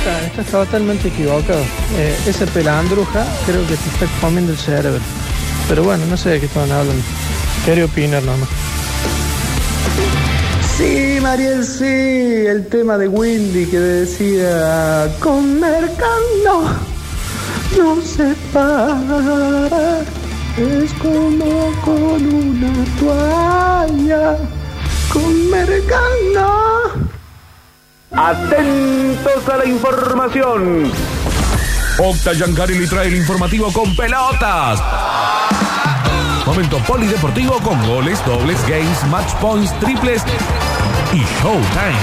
está, estás totalmente equivocado. Eh, esa pelandruja creo que te está comiendo el cerebro. Pero bueno, no sé de qué estaban hablando. Quería opinar nomás. Sí, Mariel, sí, el tema de Windy que decía con Mercando no se para, es como con una toalla con Mercando. Atentos a la información. Octa Yancari le trae el informativo con pelotas. Momento polideportivo con goles, dobles, games, match points, triples y showtime.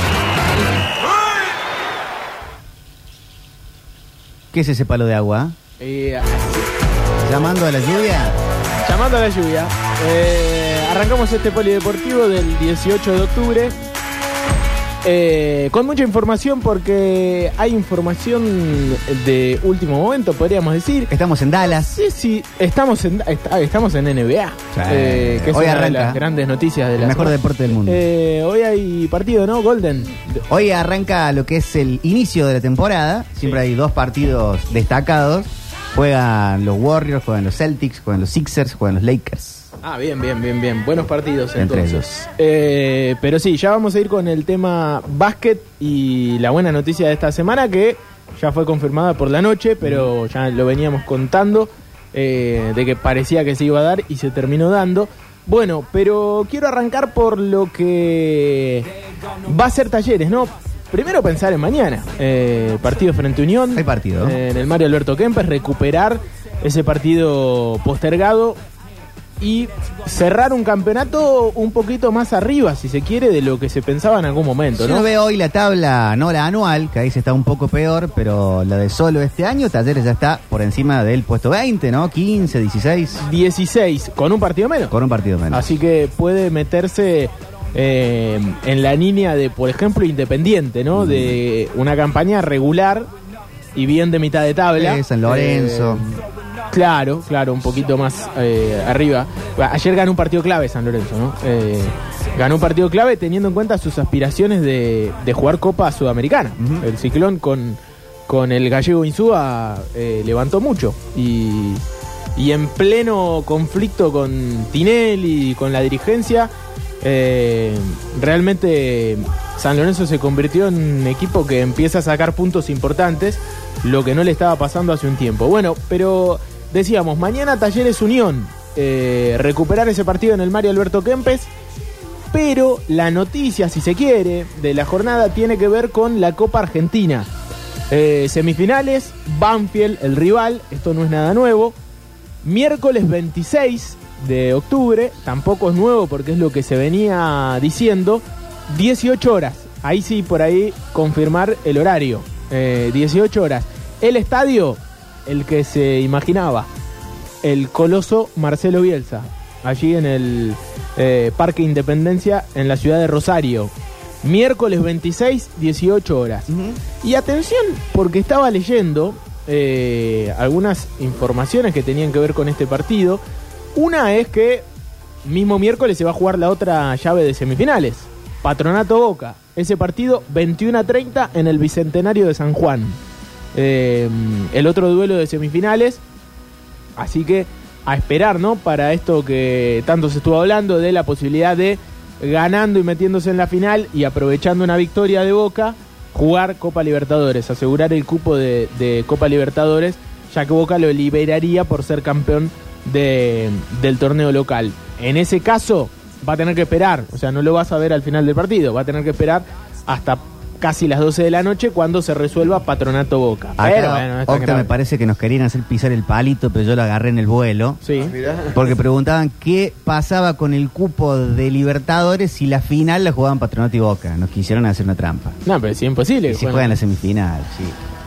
¿Qué es ese palo de agua? Eh, ¿Llamando a la lluvia? llamando a la lluvia. Eh, arrancamos este polideportivo del 18 de octubre. Eh, con mucha información porque hay información de último momento, podríamos decir. Estamos en Dallas. Sí, sí, estamos en, est- estamos en NBA, Sí. eh, que es Hoy una de arranca. las grandes noticias de El la mejor semana. deporte del mundo. Eh, hoy hay partido, ¿no? Golden. Hoy arranca lo que es el inicio de la temporada. Siempre hay dos partidos destacados. Juegan los Warriors, juegan los Celtics, juegan los Sixers, juegan los Lakers. Ah, bien, bien, bien, bien. Buenos partidos Entre entonces. Eh, pero sí, ya vamos a ir con el tema básquet y la buena noticia de esta semana que ya fue confirmada por la noche, pero ya lo veníamos contando eh, de que parecía que se iba a dar y se terminó dando. Bueno, pero quiero arrancar por lo que va a ser talleres, ¿no? Primero pensar en mañana, eh, partido frente a Unión. Hay partido. eh, en el Mario Alberto Kempes, recuperar ese partido postergado y cerrar un campeonato un poquito más arriba, si se quiere, de lo que se pensaba en algún momento, ¿no? uno ve hoy la tabla, no la anual, que ahí se está un poco peor, pero la de solo este año, Talleres ya está por encima del puesto 20, ¿no? 15, 16, 16, con un partido menos. con un partido menos. Así que puede meterse eh, en la línea de, por ejemplo, Independiente, ¿no? De una campaña regular y bien de mitad de tabla. Sí, San Lorenzo. Eh, claro, claro, un poquito más eh, arriba. Ayer ganó un partido clave San Lorenzo, ¿no? Eh, ganó un partido clave teniendo en cuenta sus aspiraciones de, de jugar Copa Sudamericana. El ciclón con, con el gallego Insúa eh, levantó mucho. Y, y en pleno conflicto con Tinelli y con la dirigencia, realmente San Lorenzo se convirtió en un equipo que empieza a sacar puntos importantes, lo que no le estaba pasando hace un tiempo. Bueno, pero decíamos, mañana Talleres Unión, eh, recuperar ese partido en el Mario Alberto Kempes, pero la noticia, si se quiere, de la jornada tiene que ver con la Copa Argentina. Eh, semifinales, Banfield, el rival, esto no es nada nuevo. Miércoles 26 de octubre, tampoco es nuevo porque es lo que se venía diciendo, 18 horas. Ahí sí, por ahí confirmar el horario. Eh, 18 horas. El estadio, el que se imaginaba, el coloso Marcelo Bielsa, allí en el eh, Parque Independencia en la ciudad de Rosario. Miércoles 26, 18 horas. Y atención, porque estaba leyendo eh, algunas informaciones que tenían que ver con este partido. Una es que mismo miércoles se va a jugar la otra llave de semifinales. Patronato Boca. Ese partido 21 a 30 en el Bicentenario de San Juan. Eh, el otro duelo de semifinales. Así que a esperar, ¿no? Para esto que tanto se estuvo hablando de la posibilidad de ganando y metiéndose en la final y aprovechando una victoria de Boca, jugar Copa Libertadores, asegurar el cupo de, Copa Libertadores, ya que Boca lo liberaría por ser campeón de- del torneo local. En ese caso, va a tener que esperar, o sea, no lo vas a ver al final del partido, va a tener que esperar hasta casi las 12 de la noche cuando se resuelva Patronato Boca. Acá, Pero bueno, Octa, grave. me parece que nos querían hacer pisar el palito, pero yo lo agarré en el vuelo. Sí. Porque preguntaban qué pasaba con el cupo de Libertadores si la final la jugaban Patronato y Boca. Nos quisieron hacer una trampa. No, pero es imposible. Y si jueguen. juegan la semifinal, sí.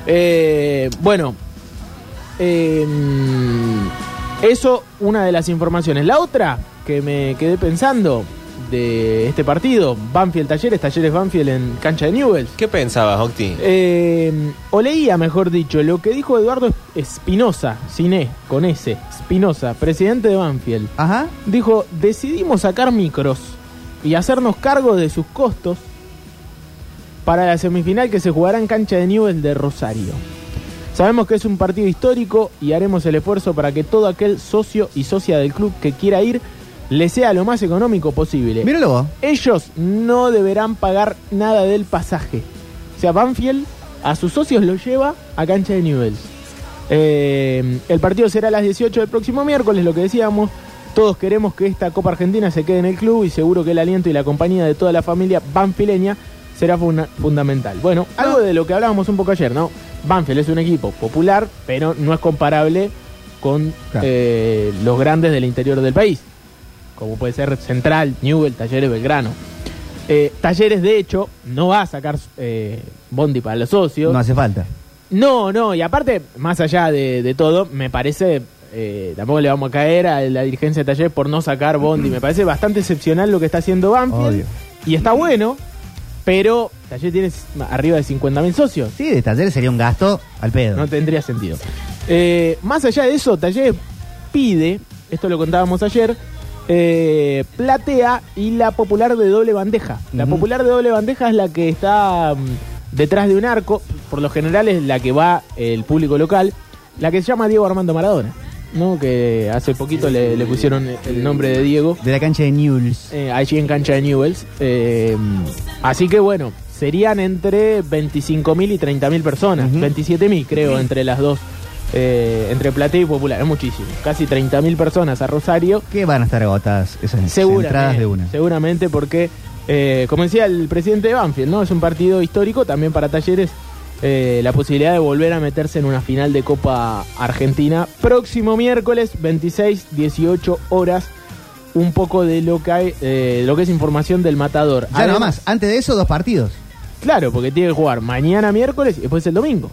Eh, bueno, eh, eso una de las informaciones. La otra que me quedé pensando de este partido, Banfield Talleres, Talleres Banfield en cancha de Newells. ¿Qué pensabas, Octi? Eh, o leía, mejor dicho, lo que dijo Eduardo Espinosa, sin E, con S, Espinosa, presidente de Banfield. Ajá. Dijo, decidimos sacar micros y hacernos cargo de sus costos para la semifinal que se jugará en cancha de Newell de Rosario. Sabemos que es un partido histórico y haremos el esfuerzo para que todo aquel socio y socia del club que quiera ir le sea lo más económico posible. Míralo. Ellos no deberán pagar nada del pasaje. O sea, Banfield a sus socios lo lleva a cancha de Newell's. Eh, el partido será a las 18 del próximo miércoles, lo que decíamos. Todos queremos que esta Copa Argentina se quede en el club y seguro que el aliento y la compañía de toda la familia banfileña será fundamental. Bueno, algo de lo que hablábamos un poco ayer, ¿no? Banfield es un equipo popular, pero no es comparable con Claro. eh, los grandes del interior del país, como puede ser Central, Newell, Talleres, Belgrano. Eh, Talleres, de hecho, no va a sacar eh, Bondi para los socios. No hace falta. No, no, y aparte, más allá de, de todo, me parece, eh, tampoco le vamos a caer a la dirigencia de Talleres por no sacar Bondi. Me parece bastante excepcional lo que está haciendo Banfield. Obvio. Y está bueno, pero Talleres tiene arriba de 50.000 socios. Sí, de talleres sería un gasto al pedo. No tendría sentido. Eh, más allá de eso, Talleres pide, esto lo contábamos ayer, eh, platea y la popular de doble bandeja. La popular de doble bandeja es la que está mm, detrás de un arco, por lo general es la que va el público local, la que se llama Diego Armando Maradona, ¿no? que hace poquito le, le pusieron el nombre de Diego De la cancha de Newell's. eh, allí en cancha de Newells. Eh, así que bueno, serían entre 25.000 y 30.000 personas. Ujú. 27.000 creo entre las dos. Eh, entre Platea y Popular, es muchísimo. Casi 30.000 personas a Rosario. Que van a estar agotadas esas Seguramente, entradas de una. seguramente porque, eh, como decía el presidente de Banfield, ¿no? es un partido histórico también para Talleres. eh, la posibilidad de volver a meterse en una final de Copa Argentina. Próximo miércoles, 26, 18 horas. Un poco de lo que, hay, eh, lo que es información del matador. Ya Además- más. Antes de eso, dos partidos. Claro, porque tiene que jugar mañana miércoles y después el domingo.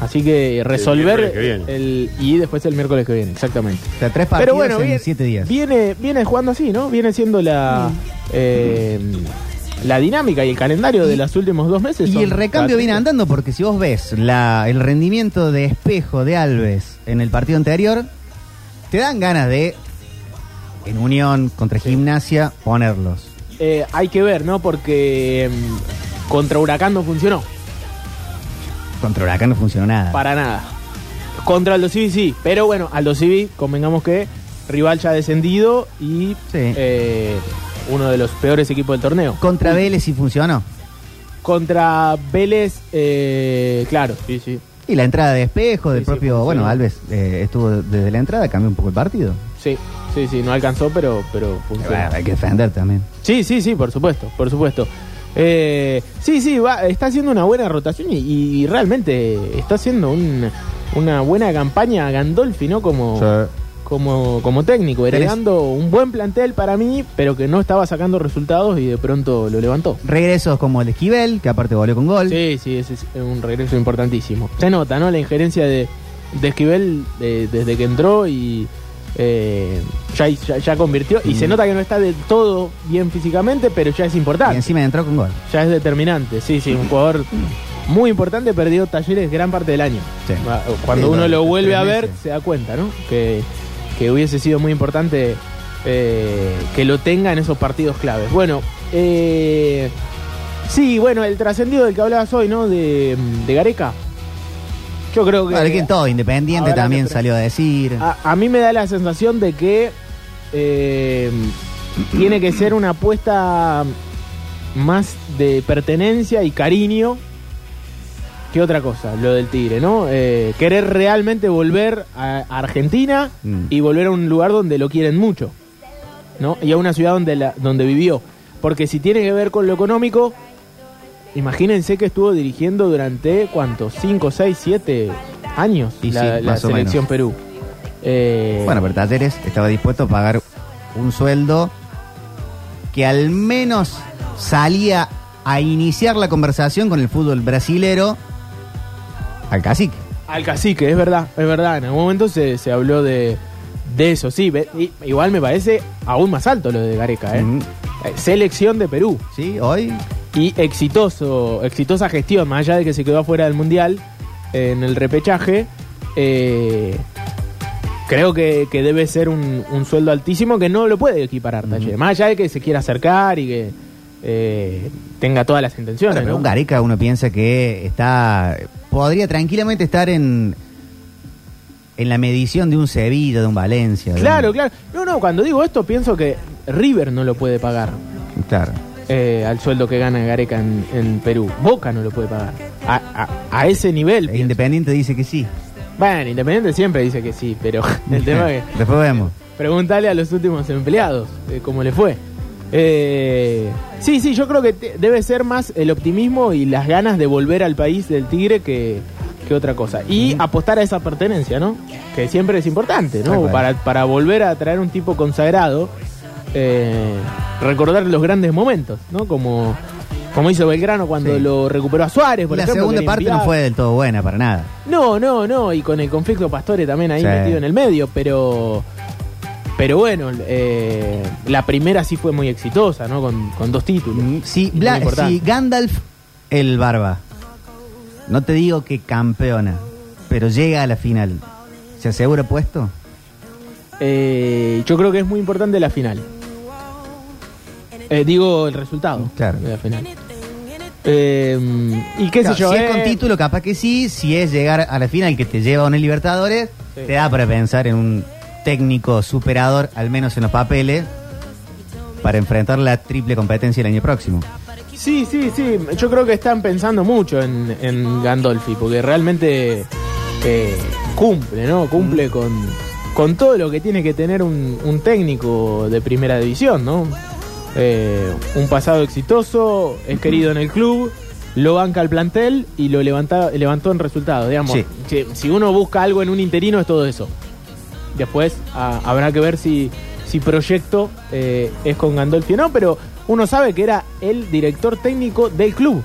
Así que resolver miércoles que viene. el y después el miércoles que viene, exactamente. O sea, tres partidos Pero bueno, en viene, siete días. Viene, viene jugando así, ¿no? Viene siendo la eh, la dinámica y el calendario de los últimos dos meses. Y el recambio viene andando porque si vos ves la, el rendimiento de espejo de Alves en el partido anterior, te dan ganas de, en unión contra gimnasia, ponerlos. Eh, hay que ver, ¿no? Porque mm, contra Huracán no funcionó, Contra Huracán no funcionó nada. para nada. Contra Aldo Civi sí, pero bueno, Aldo Civi, convengamos que rival ya descendido y Sí. eh, uno de los peores equipos del torneo. Contra Vélez sí funcionó. Contra Vélez, eh, claro, sí, sí. Y la entrada de espejo del Sí, sí, propio, funcionó. bueno, Alves eh, estuvo desde la entrada, cambió un poco el partido. Sí, sí, sí, no alcanzó, pero, pero Bueno, funcionó. hay que defender también. Sí, sí, sí, por supuesto, por supuesto. Eh, sí, sí, va, está haciendo una buena rotación y, y realmente está haciendo un- una buena campaña Gandolfi, ¿no? Como, como, como técnico, heredando un buen plantel para mí, pero que no estaba sacando resultados y de pronto lo levantó. Regresos como el de Esquivel, que aparte volvió con gol. Sí, sí, ese es un regreso importantísimo. Se nota, ¿no? La injerencia de, de Esquivel eh, desde que entró y eh, ya, ya, ya convirtió. Y Mm. se nota que no está del todo bien físicamente, pero ya es Y importante. encima entró con gol. Ya es determinante. Sí, sí, un jugador muy importante. Perdió talleres gran parte del año. Sí. Va- Cuando Sí, uno no, lo vuelve a ver, se da cuenta, ¿no? Que, que hubiese sido muy importante eh, que lo tenga en esos partidos claves. Bueno, eh, sí, bueno, el trascendido del que hablabas hoy, ¿no? De, de Gareca. Yo creo que. Bueno, que todo, Independiente también que- salió a decir. A, a mí me da la sensación de que eh, tiene que ser una apuesta más de pertenencia y cariño que otra cosa, lo del Tigre, ¿no? Eh, querer realmente volver a a Argentina Mm. y volver a un lugar donde lo quieren mucho, ¿no? Y a una ciudad donde, la, donde vivió. Porque si tiene que ver con lo económico, imagínense que estuvo dirigiendo durante, ¿cuántos? ¿5, 6, 7 años Y la, sí, selección. Perú? Eh, Bueno, pero Talleres estaba dispuesto a pagar un sueldo que al menos salía a iniciar la conversación con el fútbol brasilero al cacique. Al cacique, es verdad, es verdad. En algún momento se, se habló de, de eso, sí. ve- igual me parece aún más alto lo de Gareca, ¿eh? Eh, Selección de Perú. Sí, hoy Y exitoso, exitosa gestión, más allá de que se quedó afuera del Mundial eh, en el repechaje. eh, creo que, que debe ser un, un sueldo altísimo que no lo puede equiparar. Más allá de que se quiera acercar y que, eh, tenga todas las intenciones. Claro, pero ¿no? un Gareca uno piensa que está podría tranquilamente estar en en la medición de un Sevilla, de un Valencia. Claro, claro. No, no, cuando digo esto pienso que River no lo puede pagar Claro. Eh, al sueldo que gana Gareca en, en Perú. Boca no lo puede pagar. A, a- a ese nivel. El. Independiente dice que sí. Bueno, Independiente siempre dice que sí, pero el tema es que Después vemos. Preguntale a los últimos empleados eh, cómo le fue. Eh, sí, sí, yo creo que te- debe ser más el optimismo y las ganas de volver al país del Tigre que, que otra cosa. Y apostar a esa pertenencia, ¿no? Que siempre es importante, ¿no? Para, para volver a traer un tipo consagrado, eh, recordar los grandes momentos, ¿no? Como, como hizo Belgrano cuando Sí. lo recuperó a Suárez, por la ejemplo. segunda que era parte no inviable. fue del todo buena para nada. No, no, no, y con el conflicto Pastore también ahí Sí. metido en el medio, pero pero bueno, eh, la primera sí fue muy exitosa, ¿no? Con, con dos títulos. Si, Muy Bla- importante. si Gandalf, el barba, no te digo que campeona, pero llega a la final, ¿se asegura puesto? Eh, yo creo que es muy importante la final. Eh, digo el resultado Claro. de la final. Eh, y qué Claro, sé yo, si eh, es con título, capaz que sí. Si es llegar a la final que te lleva a un Libertadores, Sí. te da para pensar en un técnico superador, al menos en los papeles, para enfrentar la triple competencia el año próximo. Sí, sí, sí. Yo creo que están pensando mucho en, en Gandolfi, porque realmente eh, cumple, ¿no? Cumple con, con todo lo que tiene que tener un, un técnico de primera división, ¿no? Eh, un pasado exitoso, es querido en el club, lo banca el plantel y lo levanta, levantó en resultados. Digamos, Sí. si, si uno busca algo en un interino es todo eso. Después habrá que ver si, si proyecto eh, es con Gandolfi o no, pero uno sabe que era el director técnico del club,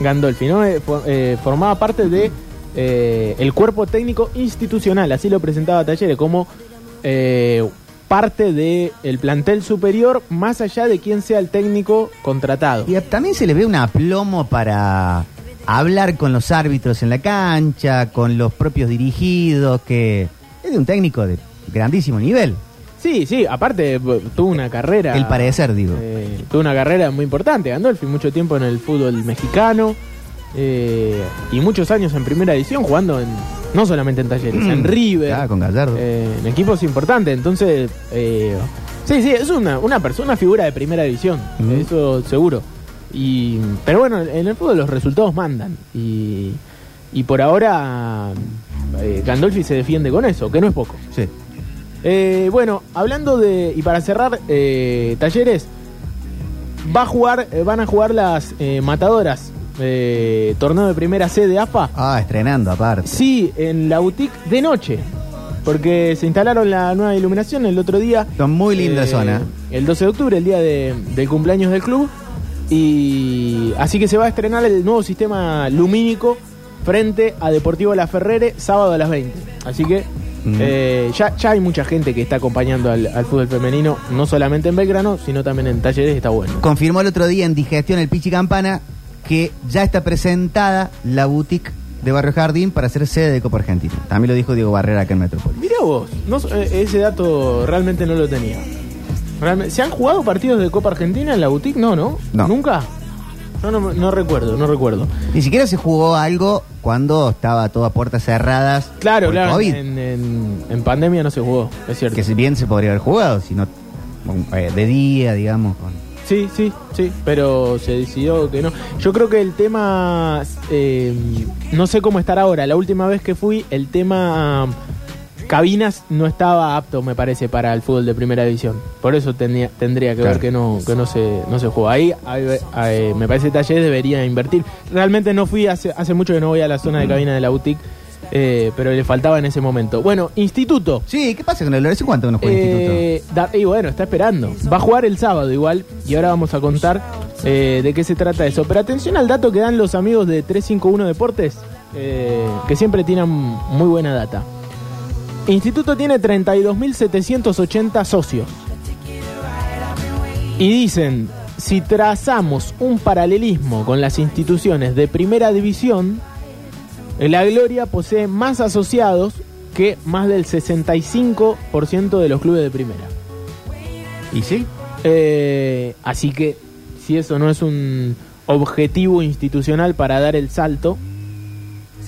Gandolfi, ¿no? Eh, fo- eh, formaba parte de eh, el cuerpo técnico institucional, así lo presentaba Talleres, como eh, parte del el plantel superior, más allá de quién sea el técnico contratado. Y también se le ve un aplomo para hablar con los árbitros en la cancha, con los propios dirigidos, que es de un técnico de grandísimo nivel. Sí, sí, aparte tuvo una carrera. El parecer, digo. eh, tuvo una carrera muy importante, Gandolfi, mucho tiempo en el fútbol mexicano eh, y muchos años en primera edición jugando en, no solamente en talleres, en River, Ah, con Gallardo. eh, en equipos importantes. Entonces, eh, sí, sí, es una, una persona, una figura de primera división, Ujú. eso seguro. Y, pero bueno, en el fútbol los resultados mandan y, y por ahora Gandolfi se defiende con eso, que no es poco. Sí. Bueno, hablando de. Y para cerrar, eh, Talleres. Va a jugar, van a jugar las eh, matadoras. Eh, torneo de primera C de AFA. Ah, estrenando aparte. Sí, en la boutique de noche. Porque se instalaron la nueva iluminación el otro día. Son muy linda eh, zona. El 12 de octubre, el día de- del cumpleaños del club. Y así que se va a estrenar el nuevo sistema lumínico frente a Deportivo La Ferrere sábado a las 20. Así que Mm. eh, ya, ya hay mucha gente que está acompañando al, al fútbol femenino, no solamente en Belgrano, sino también en Talleres, está bueno. Confirmó el otro día en Digestión el Pichi Campana que ya está presentada la boutique de Barrio Jardín para ser sede de Copa Argentina. También lo dijo Diego Barrera acá en Metrópolis. Mira vos, no, eh, ese dato realmente no lo tenía. Realmente- ¿Se han jugado partidos de Copa Argentina en la boutique? No, ¿no? No. ¿Nunca? No, no, no recuerdo, no recuerdo. Ni siquiera se jugó algo cuando estaba todo a puertas cerradas Claro, por claro, COVID. en, en- en pandemia no se jugó, es cierto. Que si bien se podría haber jugado, sino eh, de día, digamos. con- Sí, sí, sí, pero se decidió que no. Yo creo que el tema, eh, no sé cómo estará ahora, la última vez que fui, el tema cabinas no estaba apto, me parece, para el fútbol de primera división. Por eso tenía, tendría que Claro. ver que no que no se no se juega. Ahí, ahí, me parece que Talleres debería invertir. Realmente no fui, hace, hace mucho que no voy a la zona de cabina de la boutique, eh, pero le faltaba en ese momento. Bueno, Instituto. Sí, ¿qué pasa con el Lorenzo? ¿Cuánto nos juega el instituto? Eh, da- y bueno, está esperando. Va a jugar el sábado igual. Y ahora vamos a contar eh, de qué se trata eso. Pero atención al dato que dan los amigos de 351 Deportes, eh, que siempre tienen muy buena data. Instituto tiene 32.780 socios. Y dicen, si trazamos un paralelismo con las instituciones de primera división, la Gloria posee más asociados que más del 65% de los clubes de primera. ¿Y sí? Eh, así que si eso no es un objetivo institucional para dar el salto,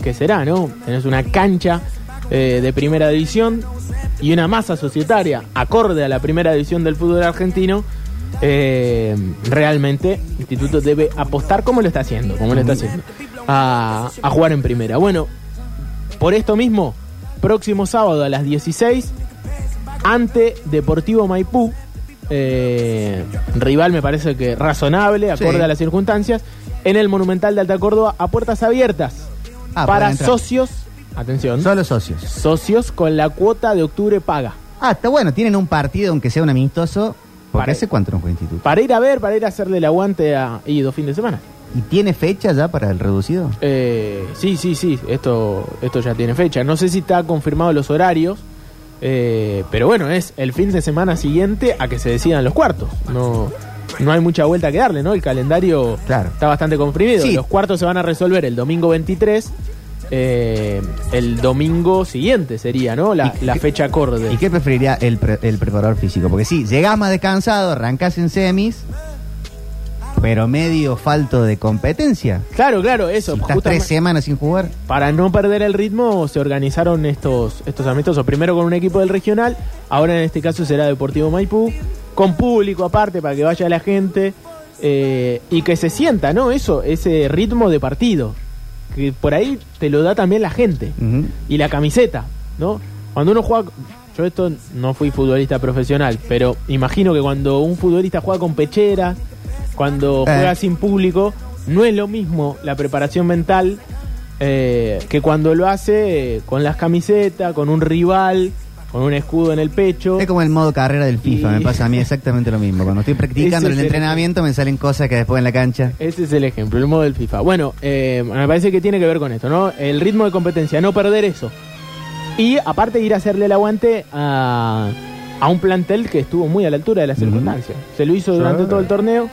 ¿qué será, no? Tenés una cancha eh, de primera división y una masa societaria acorde a la primera división del fútbol argentino. eh, realmente el instituto debe apostar como lo está haciendo, como lo está haciendo, a, a jugar en primera. Bueno, por esto mismo, próximo sábado a las 16, ante Deportivo Maipú, eh, rival me parece que razonable, acorde Sí. a las circunstancias, en el Monumental de Alta Córdoba a puertas abiertas Ah, para socios, atención, Solo socios. socios con la cuota de octubre paga. Ah, está bueno, tienen un partido, aunque sea un amistoso. Porque Para- hace cuánto no juega instituto. Para ir a ver, para ir a hacerle el aguante a y dos fines de semana. ¿Y tiene fecha ya para el reducido? Eh, sí, sí, sí, esto, esto ya tiene fecha. No sé si está confirmado los horarios, eh, pero bueno, es el fin de semana siguiente a que se decidan los cuartos. No, no hay mucha vuelta que darle, ¿no? El calendario Claro. está bastante comprimido. Sí. Los cuartos se van a resolver el domingo 23. eh, el domingo siguiente sería, ¿no? La, ¿Y la qué- fecha acorde. ¿Y qué preferiría el, pre- el preparador físico? Porque sí, llegás más descansado, arrancás en semis, pero medio falto de competencia. Claro, claro, eso. Si estás tres semanas sin jugar. Para no perder el ritmo se organizaron estos, estos amistosos, primero con un equipo del regional, ahora en este caso será Deportivo Maipú, con público aparte para que vaya la gente eh, y que se sienta, ¿no? Eso, ese ritmo de partido, que por ahí te lo da también la gente y la camiseta, ¿no? Cuando uno juega, yo esto no fui futbolista profesional, pero imagino que cuando un futbolista juega con pecheras, cuando Eh. juega sin público, no es lo mismo la preparación mental eh, que cuando lo hace eh, con las camisetas, con un rival, con un escudo en el pecho. Es como el modo carrera del FIFA, Y- me pasa a mí exactamente lo mismo. Cuando estoy practicando el es el- entrenamiento me salen cosas que después en la cancha... Ese es el ejemplo, el modo del FIFA. Bueno, eh, me parece que tiene que ver con esto, ¿no? El ritmo de competencia, no perder eso. Y aparte ir a hacerle el aguante a, a un plantel que estuvo muy a la altura de las circunstancias. Se lo hizo durante todo el torneo.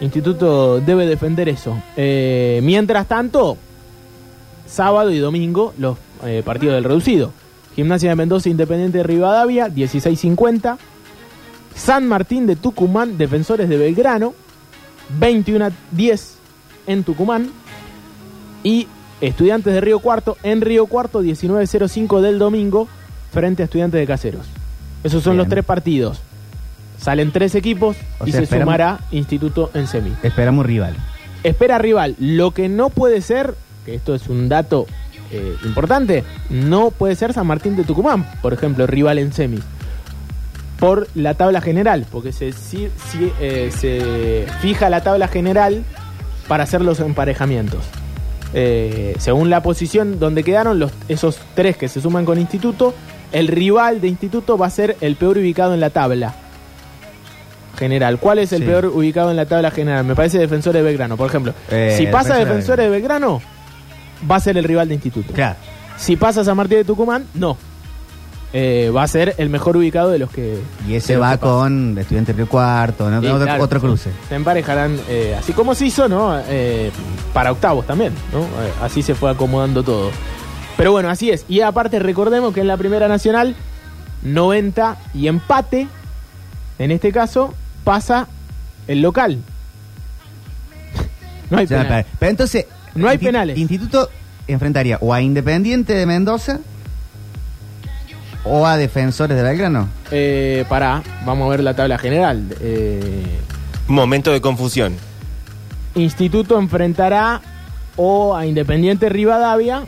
Instituto debe defender eso. Eh, mientras tanto, sábado y domingo, los eh, partidos del reducido. Gimnasia de Mendoza, Independiente de Rivadavia, 16.50. San Martín de Tucumán, Defensores de Belgrano, 21 a 10 en Tucumán. Y Estudiantes de Río Cuarto en Río Cuarto, 19.05 del domingo, frente a Estudiantes de Caseros. Esos son Bien. los tres partidos. Salen tres equipos O y sea, se sumará Instituto en semi. Esperamos rival. Espera rival. Lo que no puede ser, que esto es un dato eh, importante, no puede ser San Martín de Tucumán, por ejemplo, rival en semis. Por la tabla general, porque se, si- si, eh, se fija la tabla general para hacer los emparejamientos. Eh, según la posición donde quedaron los, esos tres que se suman con Instituto, el rival de Instituto va a ser el peor ubicado en la tabla general. ¿Cuál es el Sí. peor ubicado en la tabla general? Me parece Defensores de Belgrano, por ejemplo. Eh, si pasa Defensores de Belgrano, va a ser el rival de Instituto. Claro. Si pasa San Martín de Tucumán, no. Eh, va a ser el mejor ubicado de los que. Y ese va con Estudiante Río Cuarto, ¿no? Sí, otro, claro. otro cruce. Se emparejarán, eh, así como se hizo, ¿no? Eh, para octavos también, ¿no? Así se fue acomodando todo. Pero bueno, así es. Y aparte, recordemos que en la Primera Nacional, 90 y empate, en este caso, pasa el local. no hay Ya, penal. pero- Pero entonces... No hay penales. Instituto enfrentaría o a Independiente de Mendoza o a Defensores de Belgrano. Eh, pará, vamos a ver la tabla general. Eh, Momento de confusión. Instituto enfrentará o a Independiente Rivadavia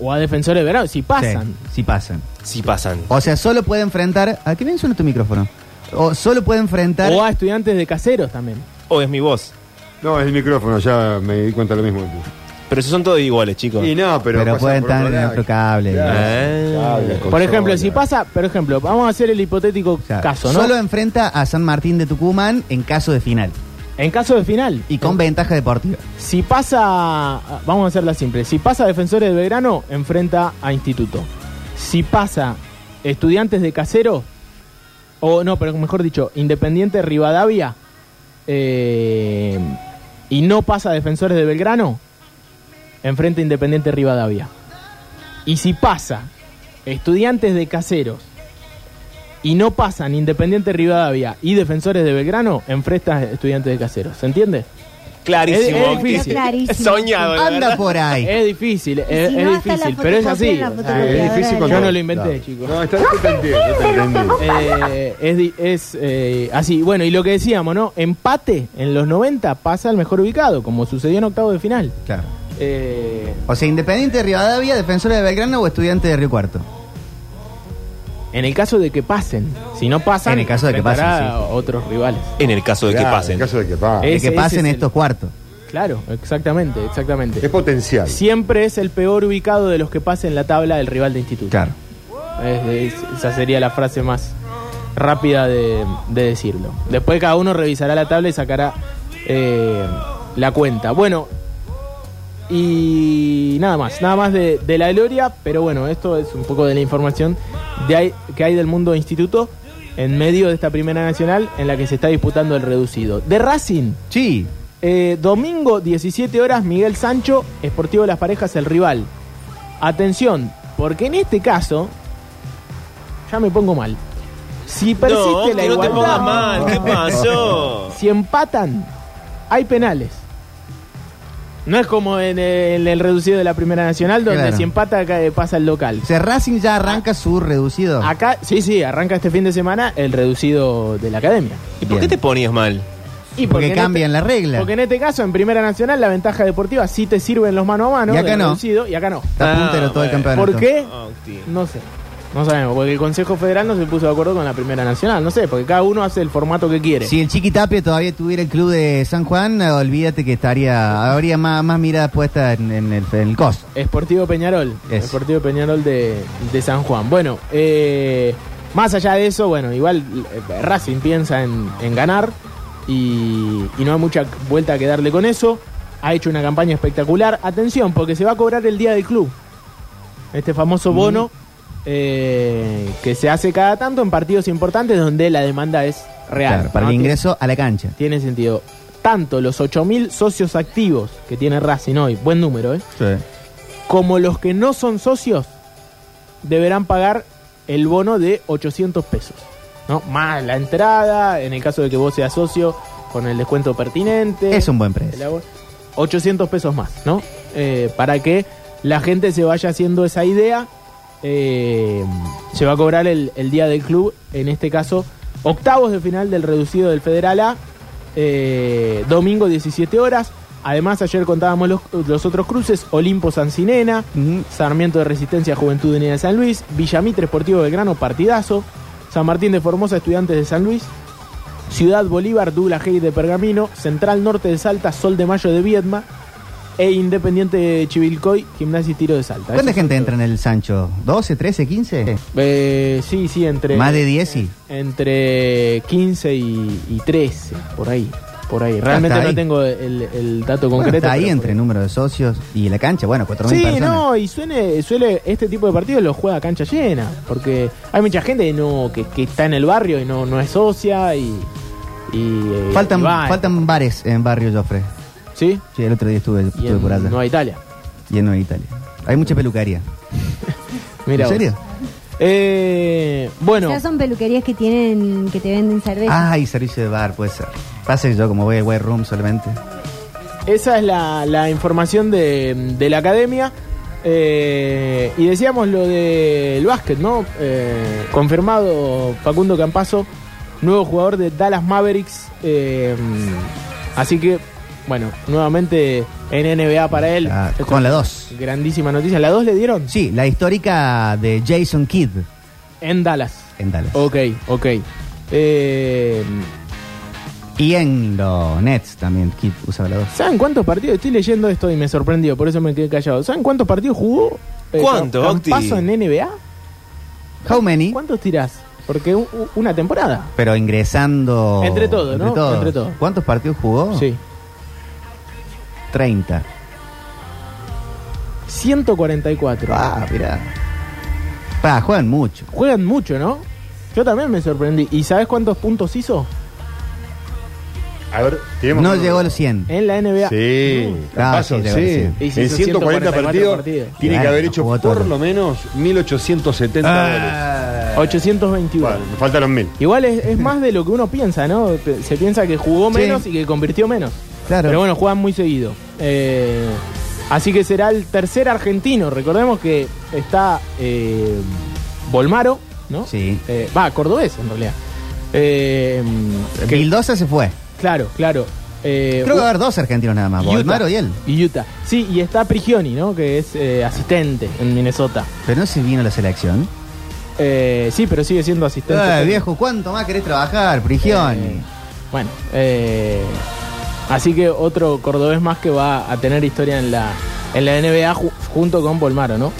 o a Defensores de Verano, si pasan. Sí, sí pasan. Si pasan. O sea, solo puede enfrentar... ¿A qué bien suena tu micrófono? O solo puede enfrentar... O a Estudiantes de Caseros también. O es mi voz. No, es el micrófono, ya me di cuenta lo mismo. Pero esos son todos iguales, chicos. Y no, pero. Pero pueden estar en otro cable. Claro, cable, Por ejemplo, si pasa, por ejemplo, vamos a hacer el hipotético O sea, caso, ¿no? Solo enfrenta a San Martín de Tucumán en caso de final. En caso de final. Y con ventaja deportiva. Si pasa, vamos a hacerla simple, si pasa Defensores de Belgrano, enfrenta a Instituto. Si pasa Estudiantes de Casero, o no, pero mejor dicho, Independiente Rivadavia, eh, y no pasa Defensores de Belgrano, enfrenta Independiente Rivadavia. Y si pasa Estudiantes de Caseros y no pasan Independiente Rivadavia y Defensores de Belgrano, enfrentas Estudiantes de Caseros. ¿Se entiende? Clarísimo. Es- es Octi. difícil. Soñado, Anda verdad. por ahí. Es difícil, es, si es no, hasta difícil, pero es así. O sea, fotocopiadora es difícil Yo no lo inventé, chicos. No, está, yo te entiendo, yo te entendí. Eh, es di- es eh, así. Bueno, y lo que decíamos, ¿no? Empate en los 90 pasa al mejor ubicado, como sucedió en octavo de final. Claro. Eh, O sea, Independiente de Rivadavia, Defensores de Belgrano o Estudiante de Río Cuarto. En el caso de que pasen. Si no pasan, En el caso de que enfrentará pasen, sí. a otros rivales. En el caso de que Claro, pasen. En caso de que pase. De Ese- que pasen estos el- cuartos. Claro, exactamente, exactamente. Es potencial. Siempre es el peor ubicado de los que pasen la tabla del rival de instituto. Claro. Es- es- esa sería la frase más rápida de, de decirlo. Después cada uno revisará la tabla y sacará eh, la cuenta. Bueno, y nada más, nada más de, de la gloria, pero bueno, esto es un poco de la información de ahí- que hay del mundo instituto en medio de esta primera nacional en la que se está disputando el reducido. De Racing, Sí. eh, domingo, 17 horas, Miguel Sancho, Esportivo Las Parejas, el rival. Atención, porque en este caso, ya me pongo mal. Si persiste No, la que no te igualdad, pongas mal. ¿Qué pasó? si empatan, hay penales. No es como en el, en el reducido de la Primera Nacional, donde Claro. si empata cae- pasa el local. O sea, Racing ya arranca su reducido. Acá, sí, sí, arranca este fin de semana el reducido de la academia. ¿Y por Bien. qué te ponías mal? Y Porque cambian este- la regla. Porque en este caso, en Primera Nacional, la ventaja deportiva sí te sirven los mano a mano. Y acá no. reducido, y acá no. Está puntero todo el campeonato. ¿Por qué? Ah. No sé. No sabemos, porque el Consejo Federal no se puso de acuerdo con la Primera Nacional. No sé, porque cada uno hace el formato que quiere. Si el Chiqui Tapia todavía tuviera el club de San Juan, olvídate que estaría habría más, más mirada puesta en, en el, en el COS. Esportivo Peñarol. Es. Esportivo Peñarol de, de San Juan. Bueno, eh, más allá de eso, bueno, igual eh, Racing piensa en, en ganar y, y no hay mucha vuelta que darle con eso. Ha hecho una campaña espectacular. Atención, porque se va a cobrar el día del club. Este famoso bono eh, que se hace cada tanto en partidos importantes donde la demanda es real. Claro, para ¿no? el ingreso a la cancha. Tiene sentido. Tanto los 8.000 socios activos que tiene Racing hoy, buen número, ¿eh? como los que no son socios deberán pagar el bono de 800 pesos. ¿no? Más la entrada, en el caso de que vos seas socio, con el descuento pertinente. Es un buen precio. abono. 800 pesos más, ¿no? Eh, para que la gente se vaya haciendo esa idea. Eh, se va a cobrar el, el día del club, en este caso, octavos de final del reducido del Federal A, eh, domingo 17 horas. Además, ayer contábamos los, los otros cruces, Olimpo Sancinena, Ujú. Sarmiento de Resistencia Juventud Unida de San Luis, Villamitre Esportivo Belgrano, partidazo, San Martín de Formosa, Estudiantes de San Luis, Ciudad Bolívar, Dula Hey de Pergamino, Central Norte de Salta, Sol de Mayo de Viedma e Independiente de Chivilcoy, Gimnasia y Tiro de Salta. ¿Cuánta Esos gente entra en el Sancho? ¿12, 13, 15? todos. Eh, sí, sí, entre... Más de 10 sí. Entre 15 y, y 13, por ahí. Por ahí. Realmente no tengo el, el dato Bueno, concreto. está ahí entre número de socios y la cancha. Bueno, 4.000 Sí, personas. no, y suele, suele este tipo de partidos los juega a cancha llena, porque hay mucha gente que no que, que está en el barrio y no, no es socia y, y, eh, Faltan, y va, faltan bares en Barrio Joffre. Sí, Sí, el otro día estuve, y estuve en por allá. Nueva Italia. Y en Nueva Italia. Hay mucha peluquería. Mira ¿En vos. serio? Eh, bueno, Ya son peluquerías que tienen, que te venden cerveza. Ah, y servicio de bar, puede ser. Pasa que yo como voy a White Room solamente. esa es la, la información de, de la academia. Eh, y decíamos lo del básquet, ¿no? Eh, confirmado Facundo Campazo, nuevo jugador de Dallas Mavericks. eh, así que, bueno, nuevamente en NBA para él. Ah, con la es 2. Grandísima noticia. ¿La 2 le dieron? Sí, la histórica de Jason Kidd En Dallas. en Dallas. Ok, ok. Eh, Y en los Nets también Kidd usaba la 2. ¿Saben cuántos partidos? Estoy leyendo esto y me sorprendió, por eso me quedé callado. ¿Saben cuántos partidos jugó? eh, ¿Cuánto, Octi? En NBA? How many? ¿Cuántos tirás? Porque una temporada. Pero ingresando. Entre todo, ¿no? todos. Entre todo. ¿Cuántos partidos jugó? Sí. 30. 144. Ah, mirá. Pa, juegan mucho. Juegan mucho, ¿no? Yo también me sorprendí. ¿Y sabes cuántos puntos hizo? A ver, tenemos No uno. llegó a los 100. En la NBA. Sí, Ah, Campazo, sí, sí. llegó a los 100. Y se En hizo 140 144 partidos, partidos. tiene Claro, que haber hecho jugó por todo. lo menos 1870 goles. Ah, 821. Bueno, me faltan los mil. Igual es, es más de lo que uno piensa, ¿no? Pe- Se piensa que jugó Sí. menos y que convirtió menos. Claro. Pero bueno, juegan muy seguido. Eh, así que será el tercer argentino. Recordemos que está eh, Bolmaro, ¿no? Sí. Eh, Va, cordobés en realidad. Eh, que- se fue. claro, claro. Creo que va a haber dos argentinos nada más, Utah. Bolmaro y él. Y Utah. Sí, y está Prigioni, ¿no? Que es asistente en Minnesota. Pero no se vino a la selección. Eh, sí, pero sigue siendo asistente. Ay, viejo, ¿cuánto más querés trabajar, Prigioni? Eh, bueno, eh, así que otro cordobés más que va a tener historia en la, en la NBA ju- junto con Bolmaro, ¿no?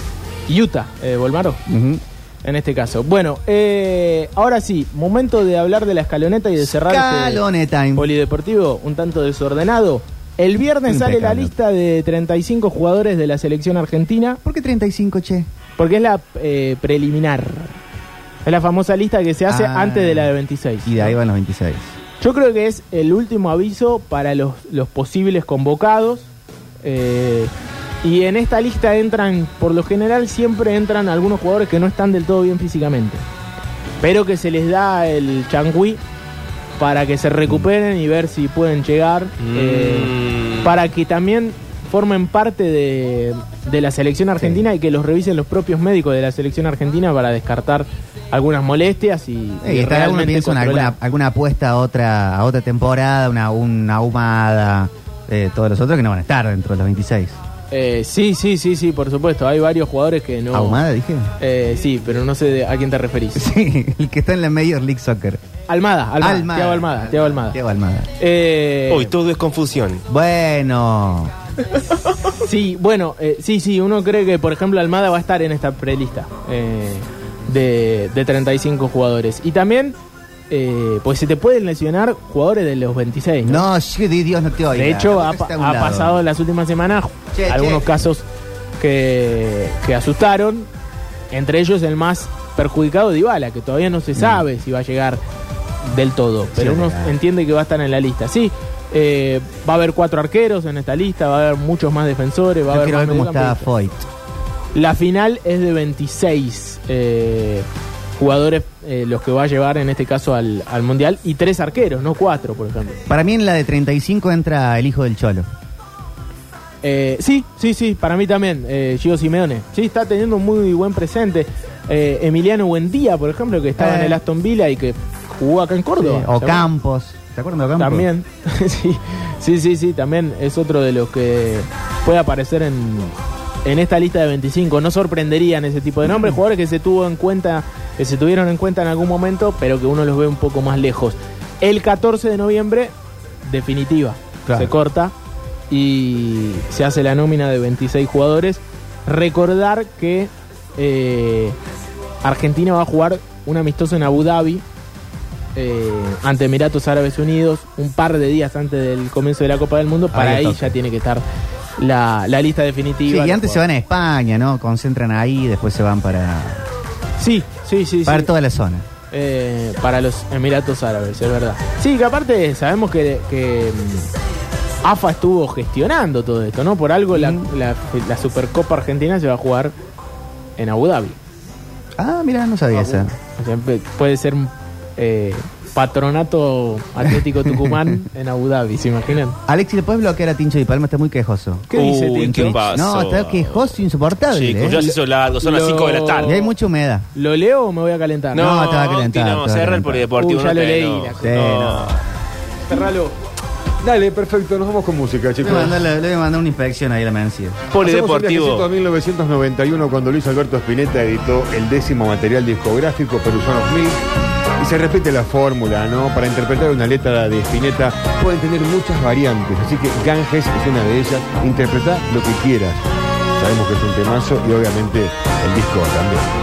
Utah, eh, Bolmaro, Ujú. en este caso. Bueno, eh, ahora sí, momento de hablar de la escaloneta y de cerrar este time. polideportivo un tanto desordenado. El viernes sale la lista de 35 jugadores de la selección argentina, ¿Por qué 35, che? porque es la eh, preliminar. Es la famosa lista que se hace Ah. antes de la de 26. Y de ahí van los 26. Yo creo que es el último aviso para los, los posibles convocados. eh, y en esta lista entran, por lo general, siempre entran algunos jugadores que no están del todo bien físicamente. Pero que se les da el changüí para que se recuperen y ver si pueden llegar. eh, Mm. para que también formen parte de, de la selección argentina y que los revisen los propios médicos de la selección argentina para descartar algunas molestias y, Eh, realmente en controlar. alguna, alguna apuesta a otra, a otra temporada, una, una ahumada, eh, todos los otros que no van a estar dentro de los 26. Eh, sí, sí, sí, sí, por supuesto. Hay varios jugadores que no. ¿Ahumada dije? Eh, sí, pero no sé de- a quién te referís. Sí, el que está en la Major League Soccer. Almada, Almada, Thiago Almada, Thiago Almada. Thiago Almada. Eh, Uy, todo es confusión. Bueno, sí, bueno, eh, sí, sí, uno cree que, por ejemplo, Almada va a estar en esta prelista eh, de, de 35 jugadores. Y también, eh, pues se te pueden lesionar jugadores de los 26. ¿no? no, sí, di Dios no te oiga. De hecho, ha, pasado en las últimas semanas Che, algunos che. casos que, que asustaron. Entre ellos el más perjudicado Dybala, que todavía no Mm. se sabe si va a llegar del todo, pero Sí, uno legal. entiende que va a estar en la lista. Sí, eh, va a haber cuatro arqueros en esta lista, va a haber muchos más defensores, va a haber quiero más ver cómo está mediocampistas. Foyt. La final es de 26 eh, jugadores eh, los que va a llevar en este caso al, al Mundial y tres arqueros, no cuatro, por ejemplo. Para mí en la de 35 entra el hijo del Cholo. Eh, sí, sí, sí, para mí también, Gio Simeone. Sí, está teniendo un muy buen presente. Eh, Emiliano Buendía, por ejemplo, que estaba en el Aston Villa y que jugó acá en Córdoba. Sí, ¿se O? Campos. ¿Te acuerdas de? También, sí, sí, sí, sí, también es otro de los que puede aparecer en, en esta lista de 25. No sorprenderían ese tipo de nombres, jugadores que se tuvo en cuenta, que se tuvieron en cuenta en algún momento, pero que uno los ve un poco más lejos. El 14 de noviembre, definitiva, Claro. se corta y se hace la nómina de 26 jugadores. Recordar que eh, Argentina va a jugar un amistoso en Abu Dhabi eh, ante Emiratos Árabes Unidos un par de días antes del comienzo de la Copa del Mundo. Para Ahí ya tiene que estar la, la lista Sí, definitiva. y Los antes se van a España, ¿no? Concentran ahí, después se van para. Sí, sí, sí. para sí. toda la zona. Eh, para los Emiratos Árabes, es verdad. Sí, que aparte sabemos que, que, mm, AFA estuvo gestionando todo esto, ¿no? Por algo la, la- la Supercopa Argentina se va a jugar en Abu Dhabi. Ah, mira, no sabía esa. O sea, pe- puede ser eh, patronato Atlético Tucumán en Abu Dhabi, ¿se imaginan? Alexi, ¿le puedes bloquear a Tincho y Palma? Está muy quejoso. ¿Qué dice Uy, Tincho? ¿qué pasó? No, está quejoso, insoportable. Chicos, ¿eh? ya se hizo largo, son las Lo- 5 de la Y tarde. hay mucha humedad. ¿Lo leo o me voy a calentar? No, No, te va a calentar, No, cerra el polideportivo. Uh, ya no lo te- leí, no. la Sí, No. Cerralo. Dale, perfecto, nos vamos con música, Le chicos. voy a mandar, le voy a mandar una inspección ahí a la Mencía. Polideportivo. A 1991 cuando Luis Alberto Spinetta editó el décimo material discográfico Perusanos Mil y se repite la fórmula, ¿no? Para interpretar una letra de Spinetta pueden tener muchas variantes, así que Ganges es una de ellas. Interpreta lo que quieras. Sabemos que es un temazo y obviamente el disco también.